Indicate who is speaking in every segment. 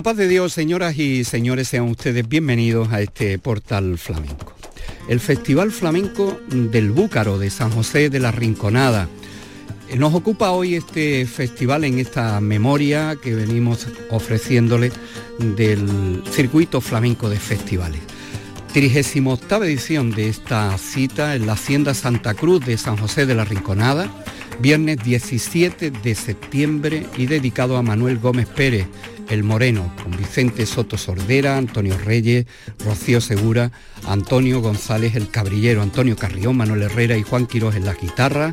Speaker 1: La paz de Dios, señoras y señores, sean ustedes bienvenidos a este portal flamenco. El Festival Flamenco del Búcaro de San José de la Rinconada. Nos ocupa hoy este festival en esta memoria que venimos ofreciéndole del circuito flamenco de festivales. 38 edición de esta cita en la Hacienda Santa Cruz de San José de la Rinconada, viernes 17 de septiembre y dedicado a Manuel Gómez Pérez, el Moreno, con Vicente Soto Sordera, Antonio Reyes, Rocío Segura, Antonio González el Cabrillero, Antonio Carrión, Manuel Herrera y Juan Quirós en la guitarra,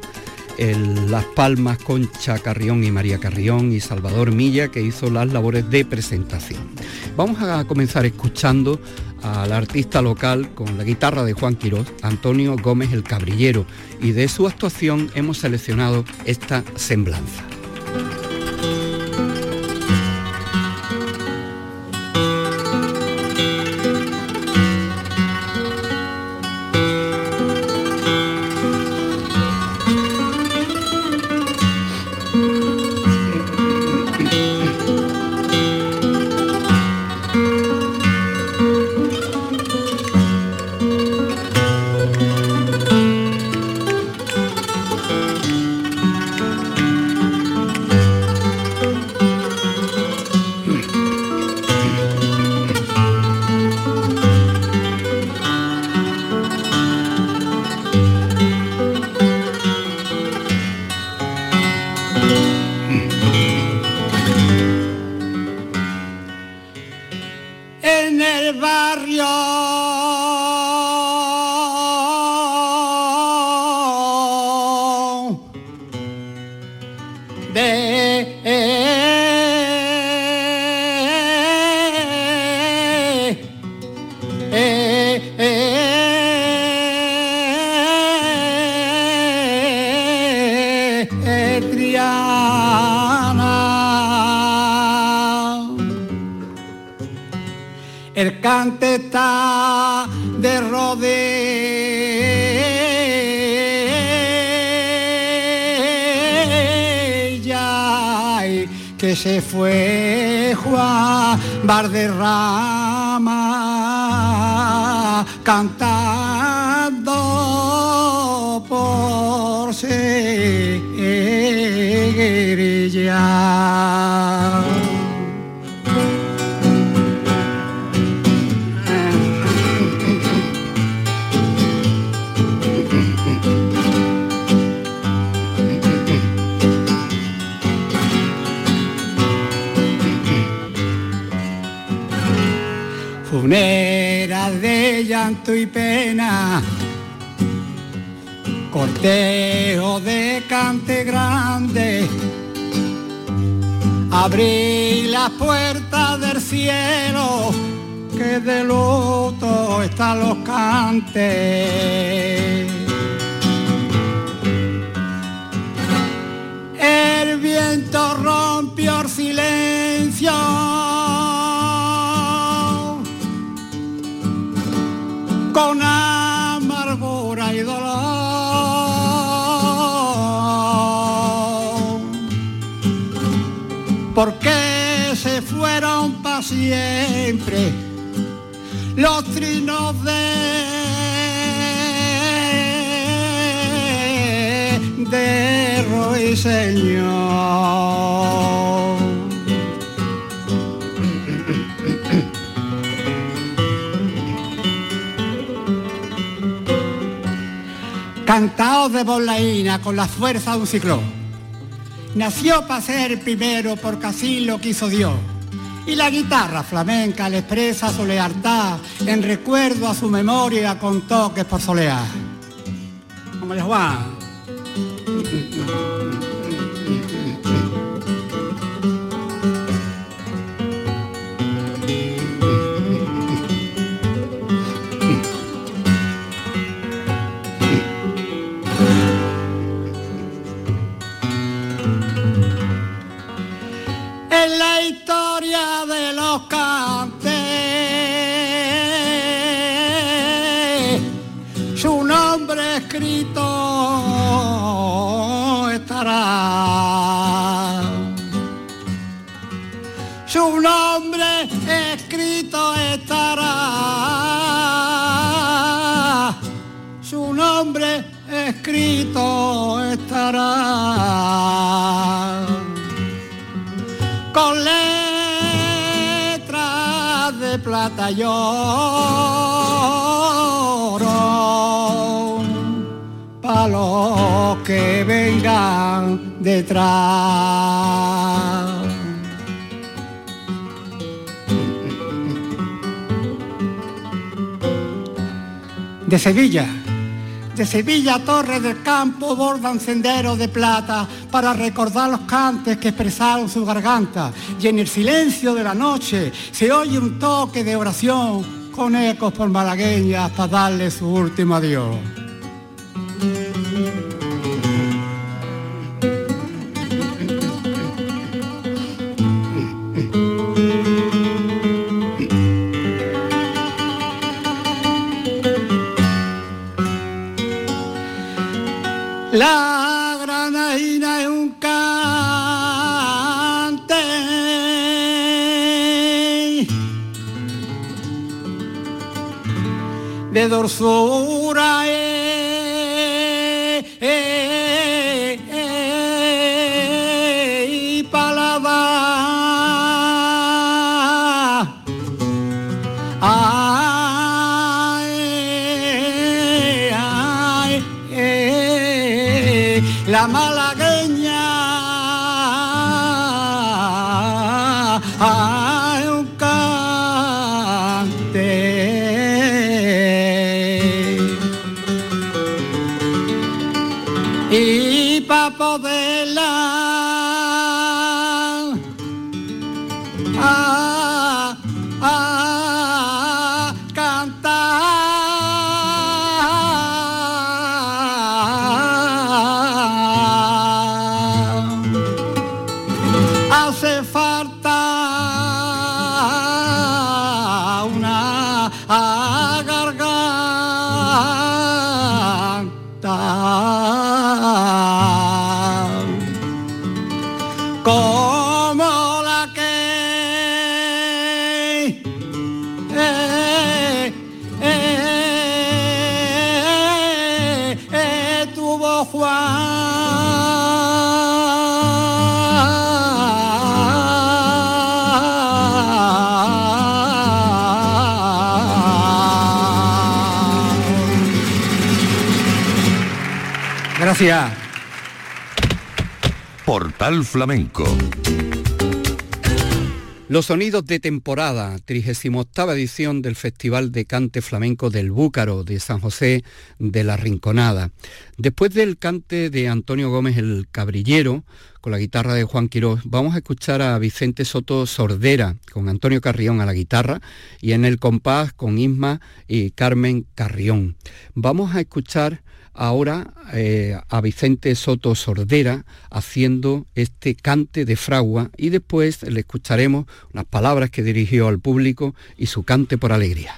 Speaker 1: Las Palmas, Concha Carrión y María Carrión y Salvador Milla, que hizo las labores de presentación. Vamos a comenzar escuchando al artista local con la guitarra de Juan Quirós, Antonio Gómez el Cabrillero, y de su actuación hemos seleccionado esta semblanza.
Speaker 2: Llanto y pena, cortejo de cante grande, abrí las puertas del cielo, que de luto están los cantes. El viento rompió el silencio con amargura y dolor. Porque se fueron para siempre los trinos de, de Señor. Cantaos de bolaína con la fuerza de un ciclón. Nació para ser primero porque así lo quiso Dios. Y la guitarra flamenca le expresa su lealtad en recuerdo a su memoria con toques por solear. Como Juan. Escrito estará. Su nombre escrito estará. Su nombre escrito estará con letras de plata y detrás. De Sevilla de Sevilla, Torre del Campo, bordan senderos de plata para recordar los cantes que expresaron su garganta. Y en el silencio de la noche se oye un toque de oración con ecos por malagueñas para darle su último adiós. La granadina es un cante. De dorsura eh, Gracias.
Speaker 3: Portal Flamenco.
Speaker 1: Los sonidos de temporada, 38 edición del Festival de Cante Flamenco del Búcaro de San José de la Rinconada. Después del cante de Antonio Gómez el Cabrillero, con la guitarra de Juan Quirós, vamos a escuchar a Vicente Soto Sordera, con Antonio Carrión a la guitarra, y en el compás con Isma y Carmen Carrión. Vamos a escuchar ahora eh, a Vicente Soto Sordera haciendo este cante de fragua y después le escucharemos unas palabras que dirigió al público y su cante por alegría.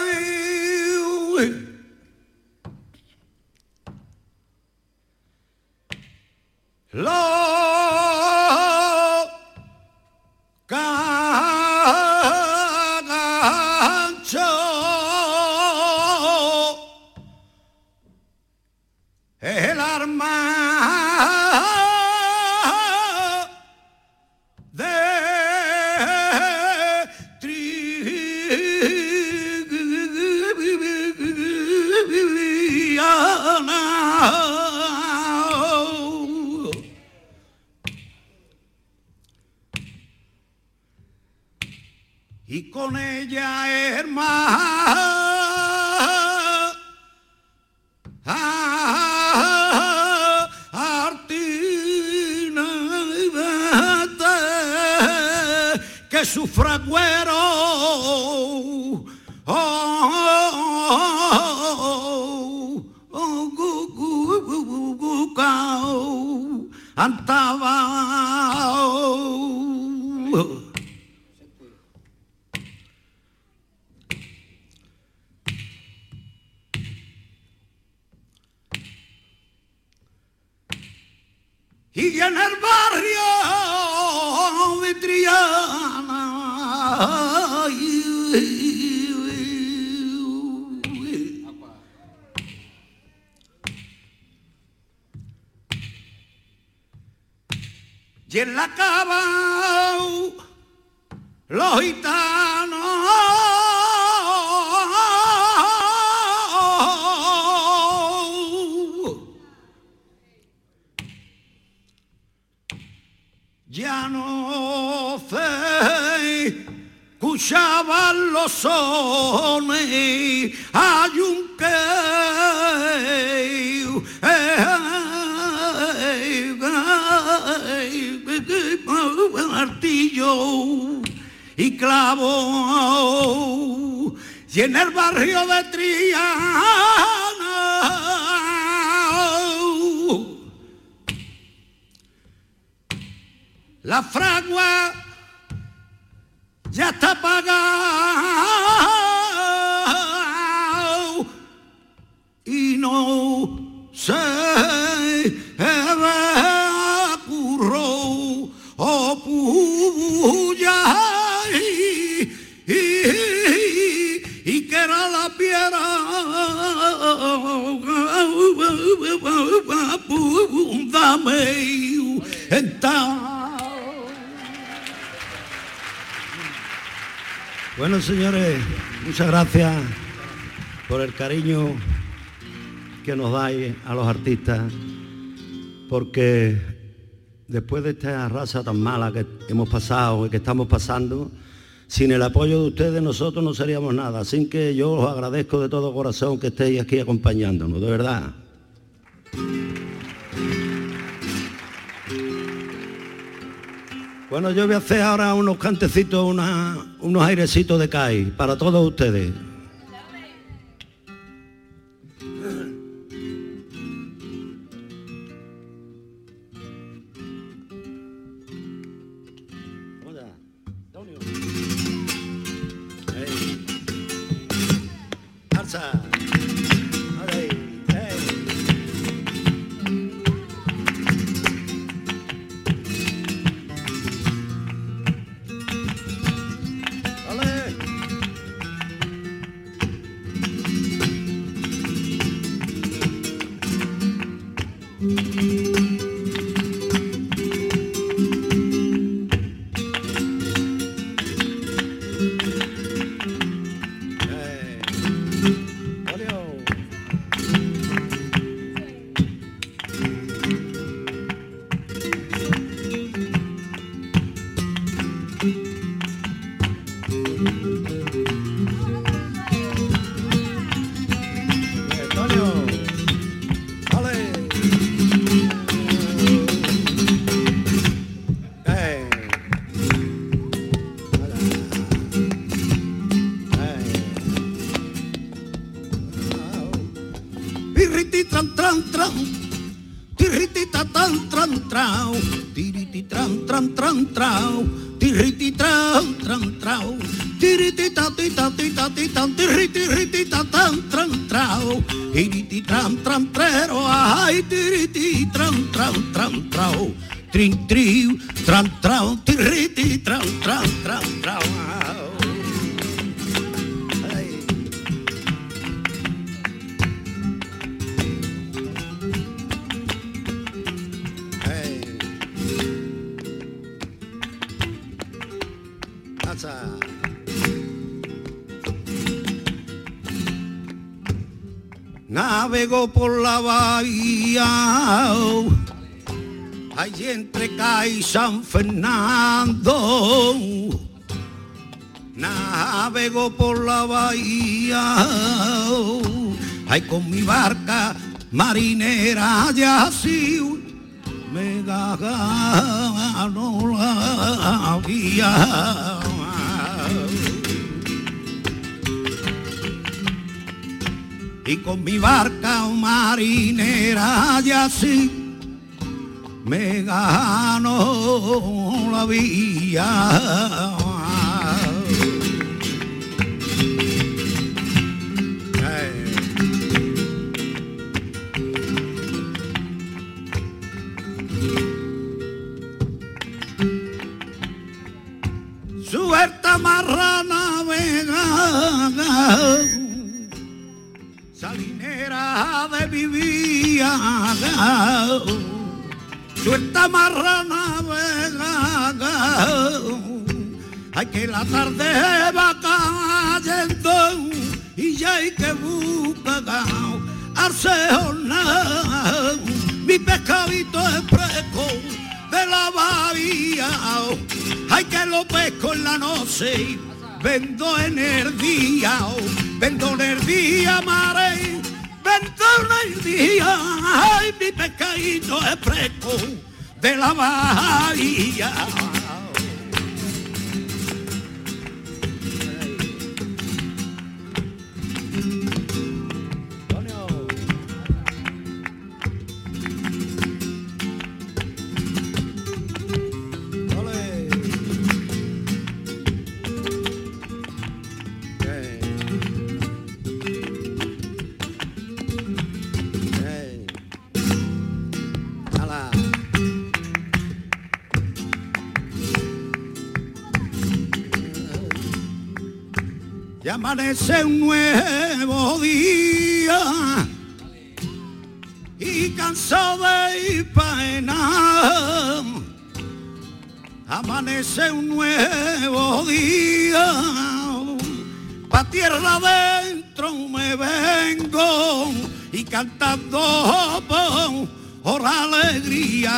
Speaker 4: Ay, los gitanos ya no se escuchaban los sones, hay un que martillo y clavo y en el barrio de Triana. La fragua ya está apagado y no se dame Bueno, señores, muchas gracias por el cariño que nos dais a los artistas, porque después de esta raza tan mala que hemos pasado y que estamos pasando, sin el apoyo de ustedes nosotros no seríamos nada. Así que yo os agradezco de todo corazón que estéis aquí acompañándonos, de verdad. Bueno, yo voy a hacer ahora unos cantecitos, una- unos airecitos de CAI para todos ustedes. Trao, trin triu, tran trao, tiriti tran tran tran trao. Navego por la bahía, allí entre Cay San Fernando. Navego por la bahía, ay con mi barca marinera ya así me gano la vía. y con mi barca marinera y así me gano la vía. Suelta marrana vega salinera de mi vida, suelta marrana vega, hay que la tarde va cayendo y ya hay que buscar arceona, mi pescadito es fresco de la bahía, hay que lo pesco en la noche, vendo en el día vendo el día, mare, el día, ay, mi pescadito es fresco de la bahía. Amanece un nuevo día y cansado de pena. Amanece un nuevo día, pa tierra adentro me vengo y cantando por alegría.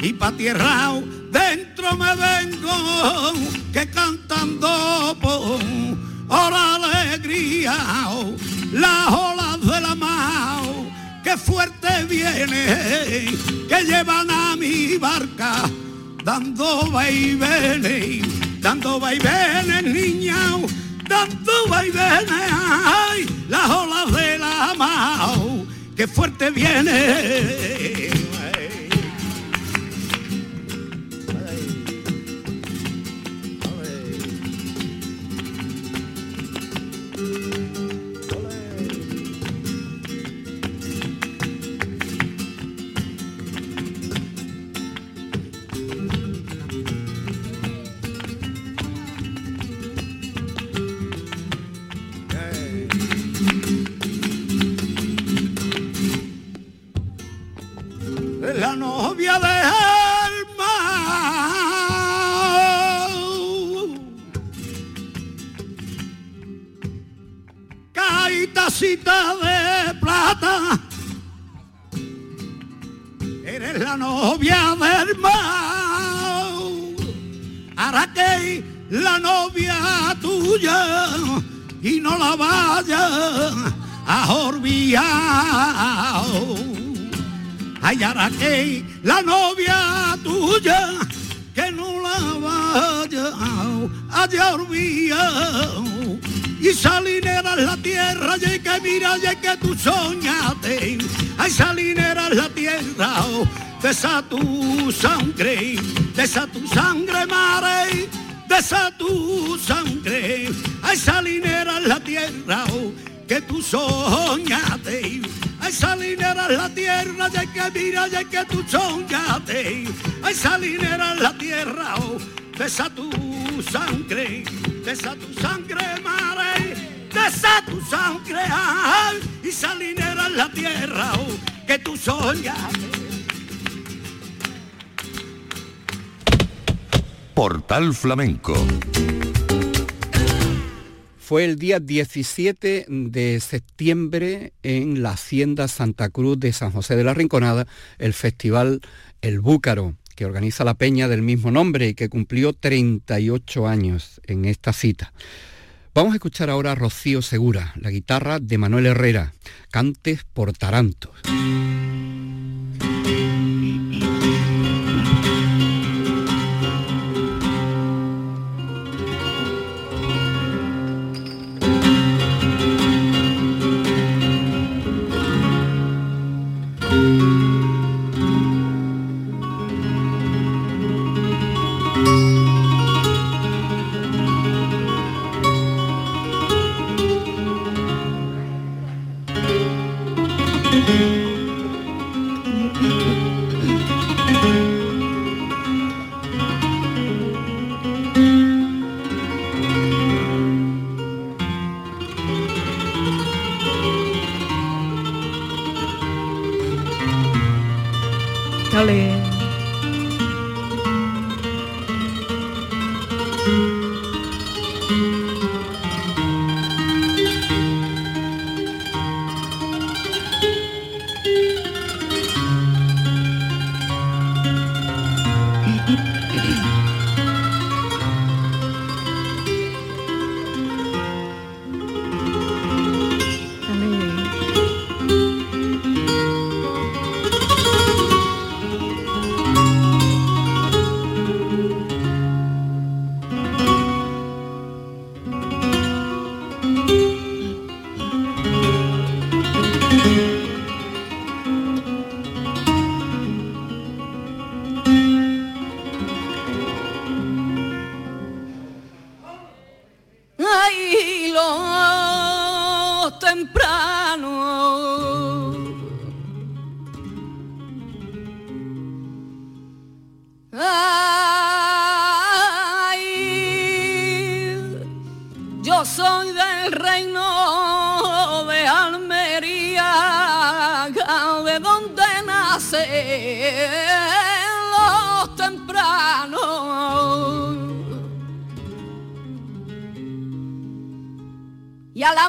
Speaker 4: Y pa tierra dentro me vengo que cantando por alegría las olas de la mar que fuerte viene que llevan a mi barca dando vaivenes dando vaivenes niña dando vaivenes ay, las olas de la mar que fuerte viene Ay, la novia tuya que no la vaya a olvidar y salinera la tierra, y que mira, y que tú soñaste, ay salinera la tierra, de esa tu sangre, de esa tu sangre, mare, de esa tu sangre, hay salinera en la tierra oh, que tú soñaste, salinera en la tierra, ya que mira, ya que tú soñaste, hay salinera en la tierra, oh, de esa tu sangre, de esa tu sangre, mare, de esa tu sangre, ay, y salinera en la tierra, oh, que tú soñaste.
Speaker 3: Portal Flamenco.
Speaker 1: Fue el día 17 de septiembre en la Hacienda Santa Cruz de San José de la Rinconada el festival El Búcaro, que organiza la peña del mismo nombre y que cumplió 38 años en esta cita. Vamos a escuchar ahora Rocío Segura, la guitarra de Manuel Herrera, Cantes por Tarantos.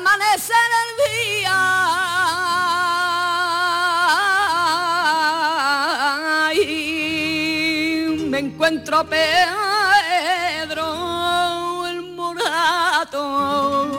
Speaker 5: Amanecer el día, me encuentro Pedro el Morato.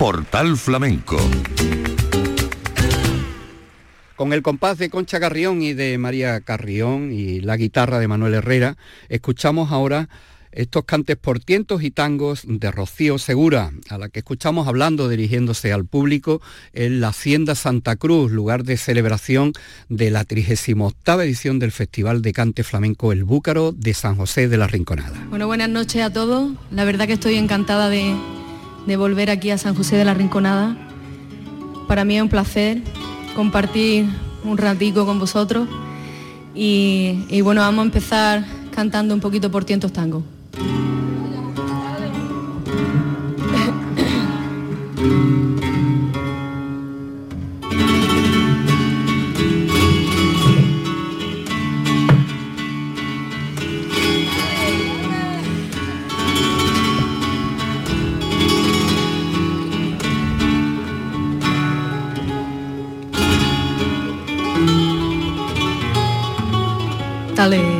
Speaker 3: Portal Flamenco.
Speaker 1: Con el compás de Concha Carrión y de María Carrión y la guitarra de Manuel Herrera, escuchamos ahora estos cantes por tientos y tangos de Rocío Segura, a la que escuchamos hablando, dirigiéndose al público, en la Hacienda Santa Cruz, lugar de celebración de la 38 edición del Festival de Cante Flamenco El Búcaro de San José de la Rinconada.
Speaker 6: Bueno, buenas noches a todos. La verdad que estoy encantada de, de volver aquí a San José de la Rinconada. Para mí es un placer compartir un ratico con vosotros y, y bueno, vamos a empezar cantando un poquito por tientos tango.
Speaker 5: Hasta.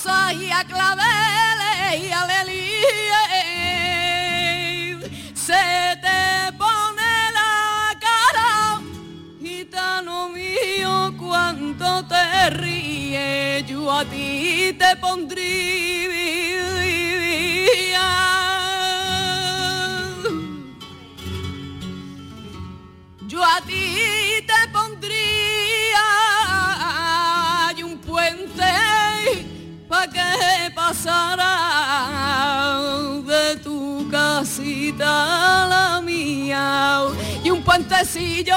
Speaker 5: A rosa y a claveles y a. Se te pone la cara, gitano mío, cuánto te ríe, yo a ti te pondría. Que pasara de tu casita a la mía y un puentecillo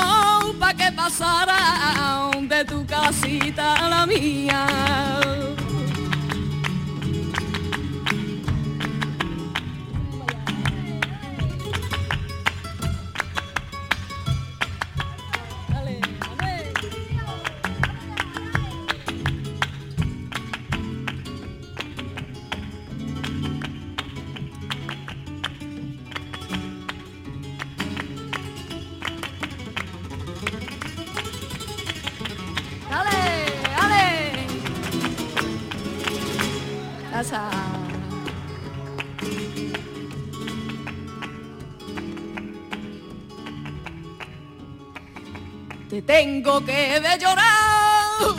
Speaker 5: para que pasara de tu casita a la mía. Tengo que de llorar.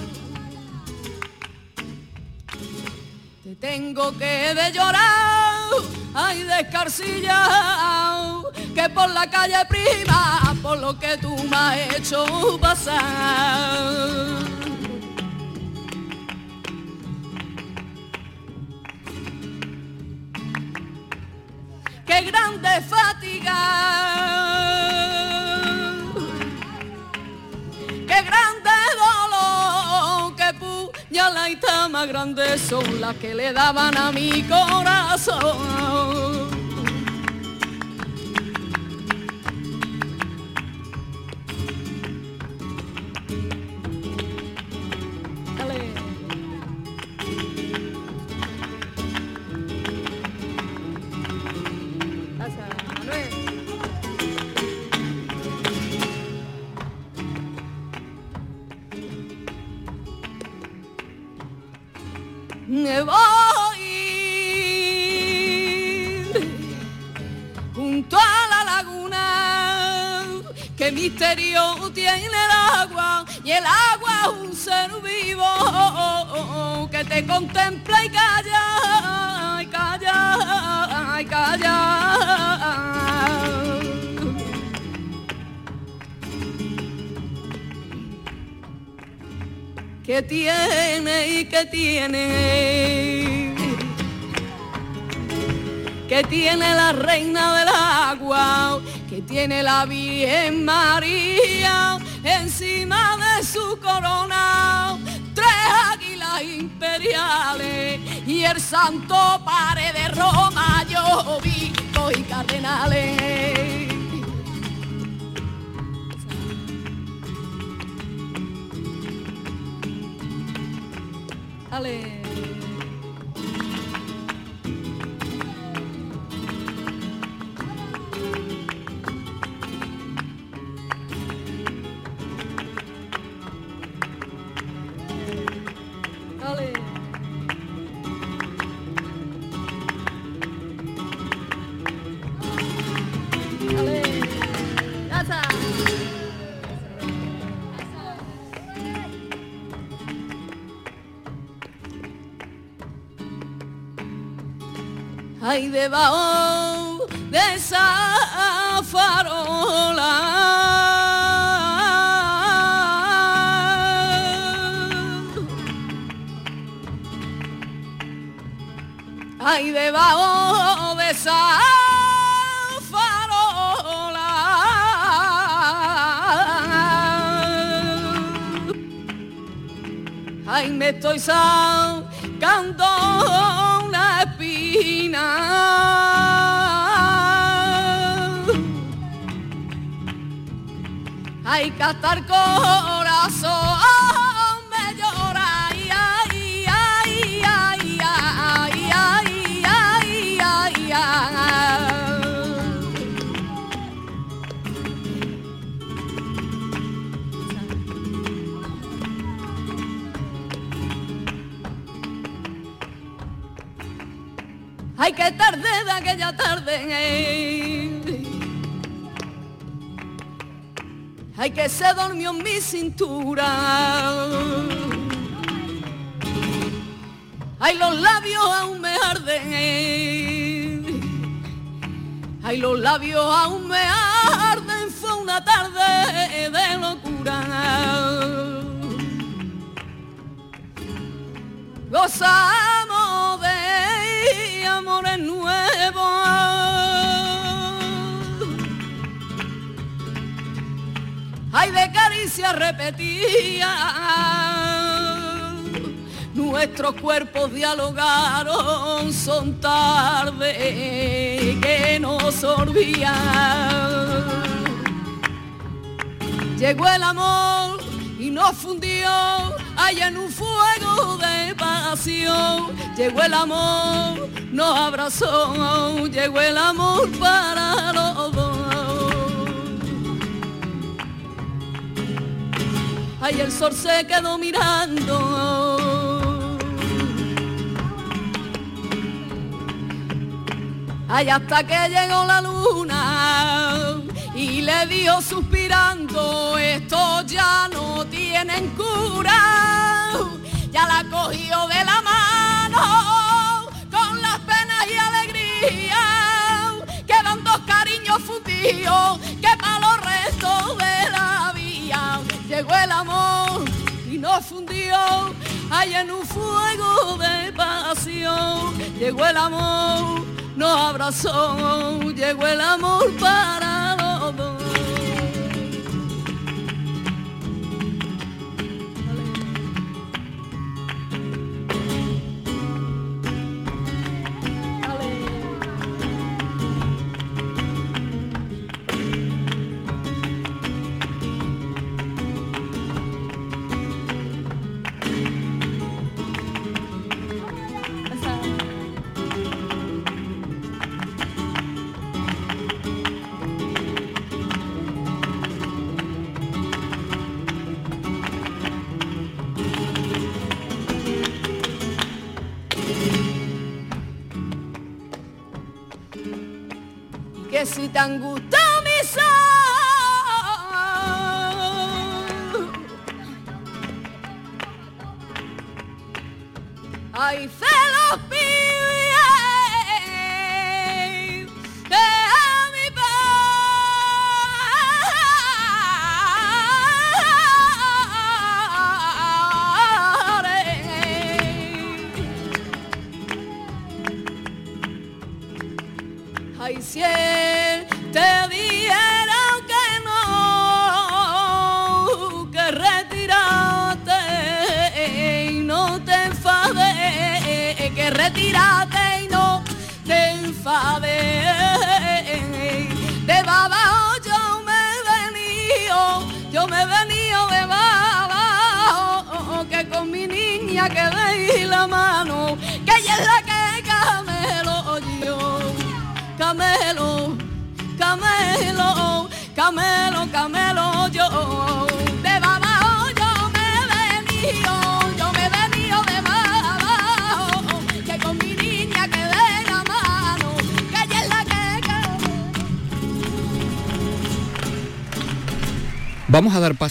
Speaker 5: Te tengo que de llorar. Ay, descarcilla, que por la calle prima, por lo que tú me has hecho pasar. qué grande fatiga, grande son las que le daban a mi corazón. Qué misterio tiene el agua y el agua es un ser vivo que te contempla y calla, y calla, y calla. que tiene y que tiene, que tiene la reina del agua, que tiene la Virgen María encima de su corona, tres águilas imperiales y el santo pare de Roma, yo y cardenales. Ale. Ay, debajo de esa farola. Ay, debajo de esa farola. Ay, me estoy sacando hay que estar corazón me llora ay ay ay ay ay ay ay ay ay. Que tarde de aquella tarde ay que se durmió en mi cintura. Ay, los labios aún me arden. Ay, los labios aún me arden. Fue una tarde de locura. Gozamos de amores nuevos. Caricia repetía. Nuestros cuerpos dialogaron, son tarde que nos sorbía. Llegó el amor y nos fundió allá en un fuego de pasión. Llegó el amor, nos abrazó, llegó el amor para los Ay, el sol se quedó mirando. ay hasta que llegó la luna y le dio suspirando, esto ya no tienen cura, ya la cogió de la mano con las penas y alegrías, quedan dos cariños fundidos que para los restos de llegó el amor y nos fundió hay en un fuego de pasión, llegó el amor, nos abrazó, llegó el amor para los. Que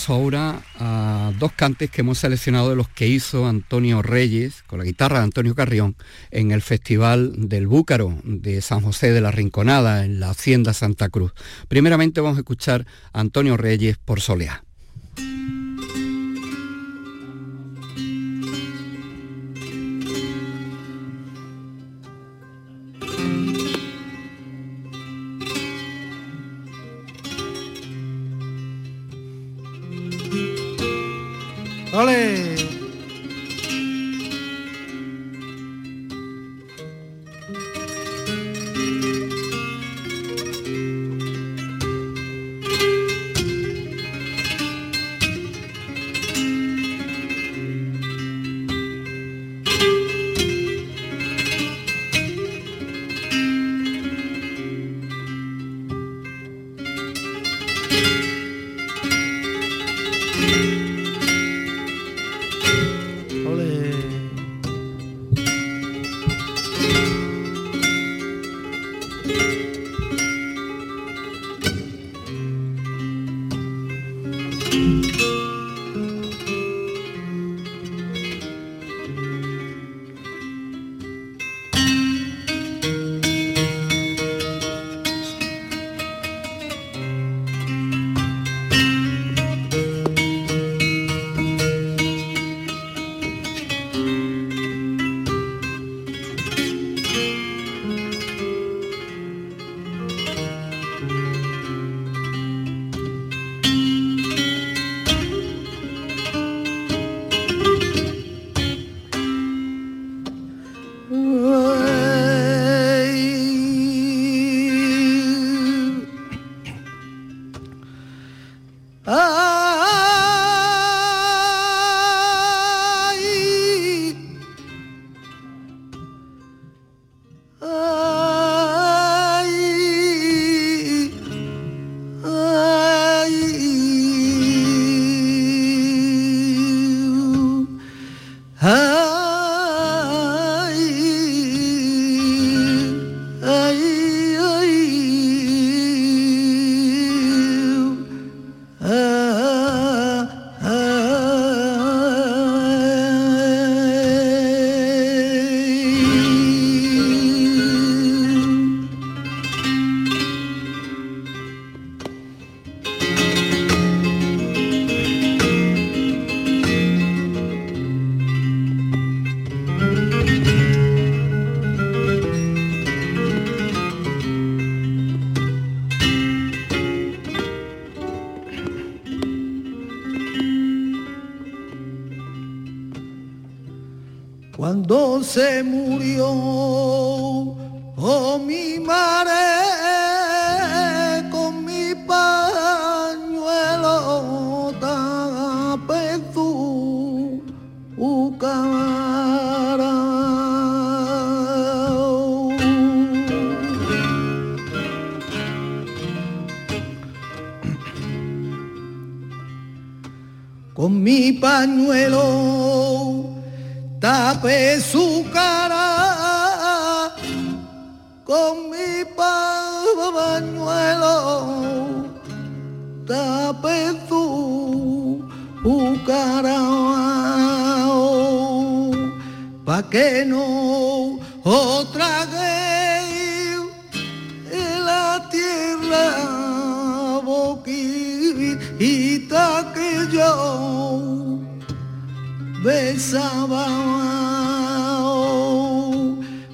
Speaker 1: ahora a dos cantes que hemos seleccionado de los que hizo Antonio Reyes con la guitarra de Antonio Carrión en el Festival del Búcaro de San José de la Rinconada en la Hacienda Santa Cruz. Primeramente vamos a escuchar a Antonio Reyes por Soleá.
Speaker 4: Yo besaba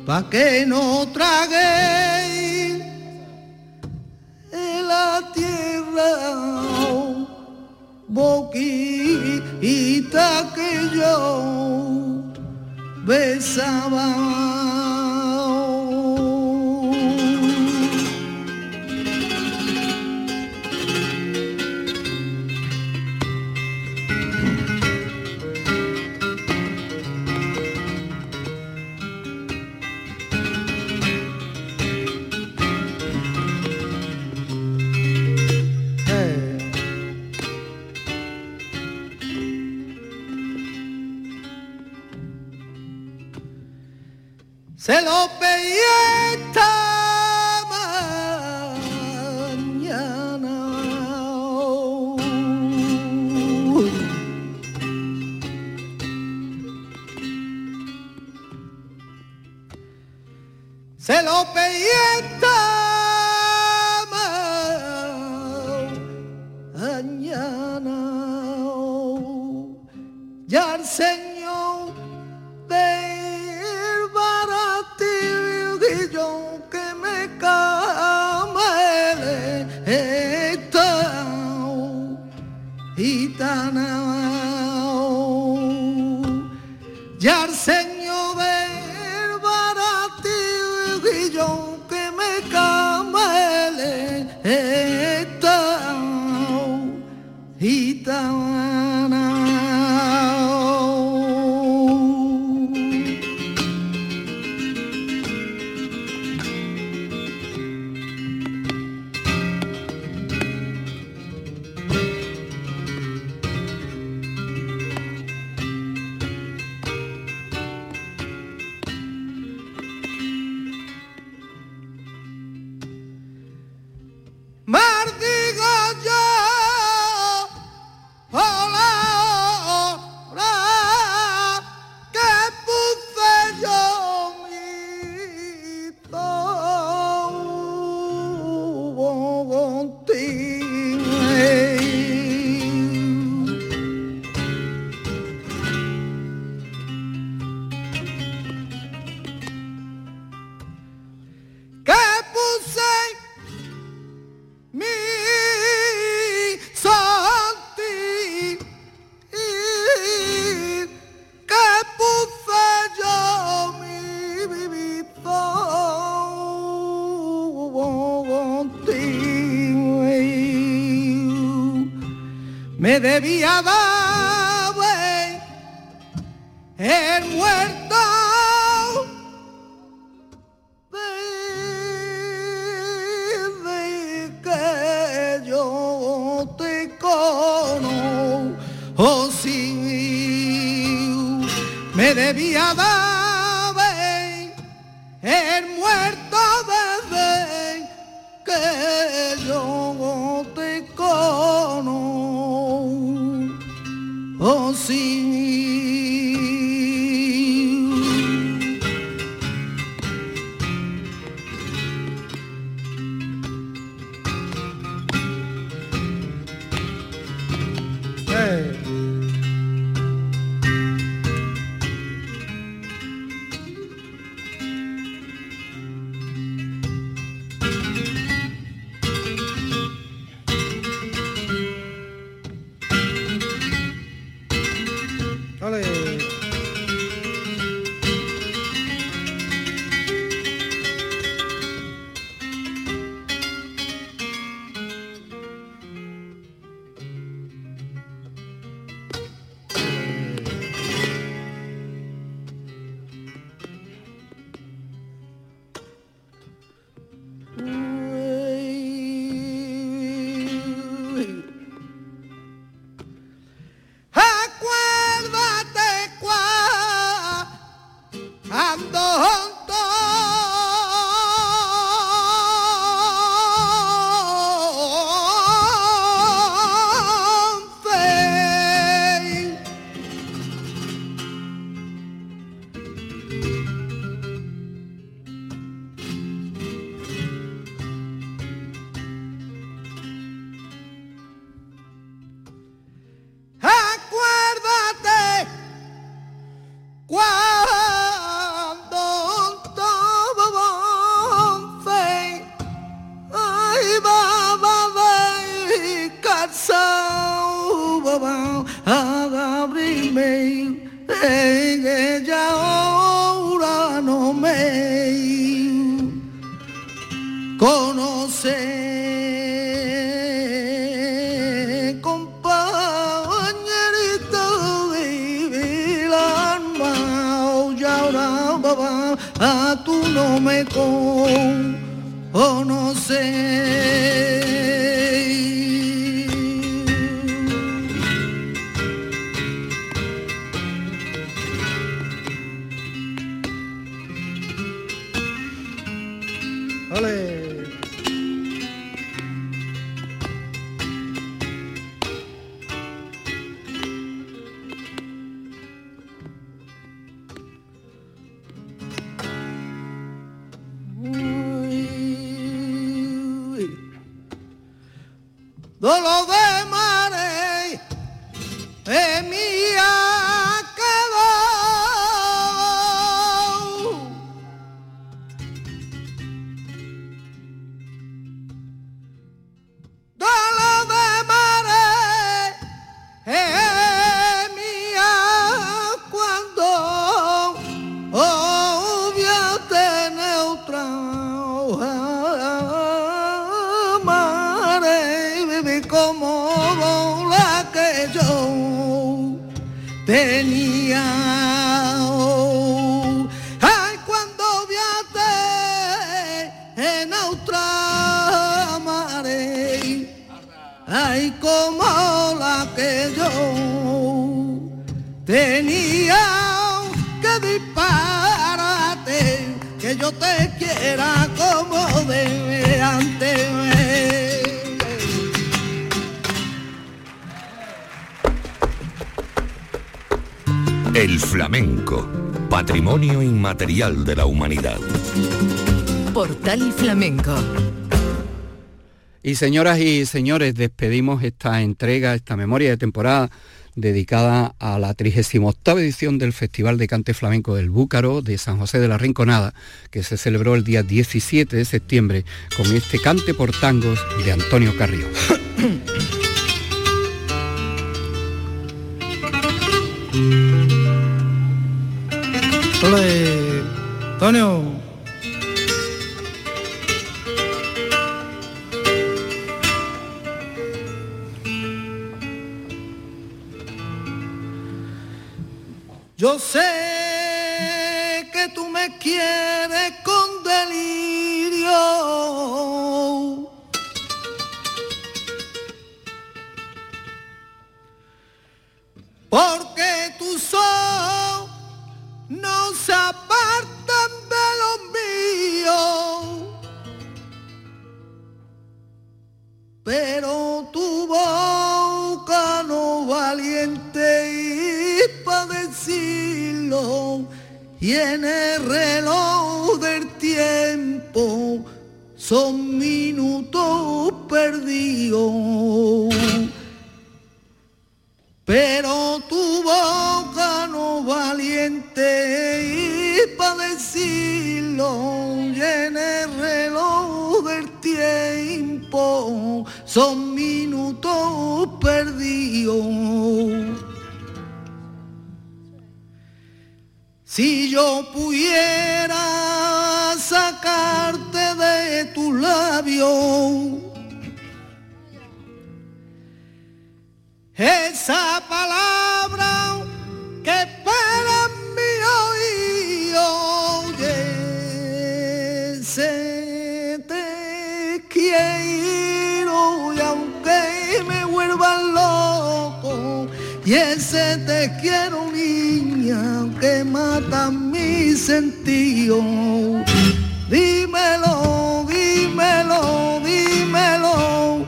Speaker 4: pa que no trague en la tierra boquita que yo besaba se lo pedí esta mañana. Se lo pedí esta Então debía dar el muerto desde que yo te conocí me debía dar el muerto desde que yo te conocí como la que yo tenía que disparate, que yo te quiera como de antes.
Speaker 3: El flamenco, patrimonio inmaterial de la humanidad.
Speaker 7: Portal Flamenco.
Speaker 1: Y señoras y señores, despedimos esta entrega, esta memoria de temporada dedicada a la 38 edición del Festival de Cante Flamenco del Búcaro de San José de la Rinconada, que se celebró el día 17 de septiembre con este cante por tangos de Antonio Carrión.
Speaker 4: Ole, Antonio. Yo sé que tú me quieres con delirio. Porque tus ojos no se apartan de los míos. Pero tu boca no valiente y para decirlo y en el reloj del tiempo son minutos perdidos. Pero tu boca no valiente y para decirlo y en el reloj del tiempo son minutos perdidos. Si yo pudiera sacarte de tus labios esa palabra que loco, y ese te quiero niña que mata mi sentido. Dímelo, dímelo, dímelo,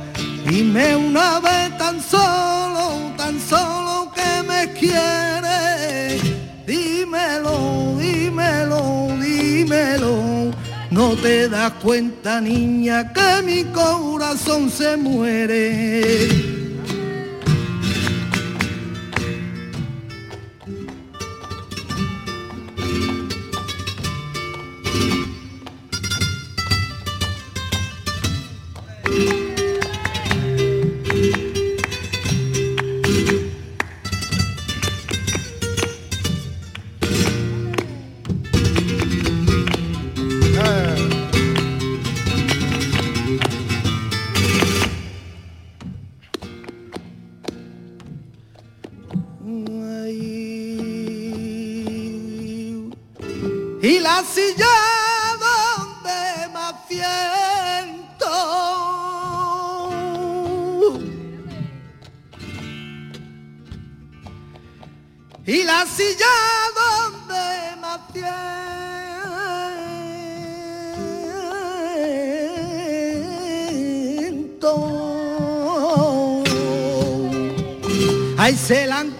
Speaker 4: dime una vez tan solo, tan solo que me quieres. Dímelo, dímelo, dímelo. No te das cuenta, niña, que mi corazón se muere. la silla donde me siento. Y la silla donde me siento. Ay, se la han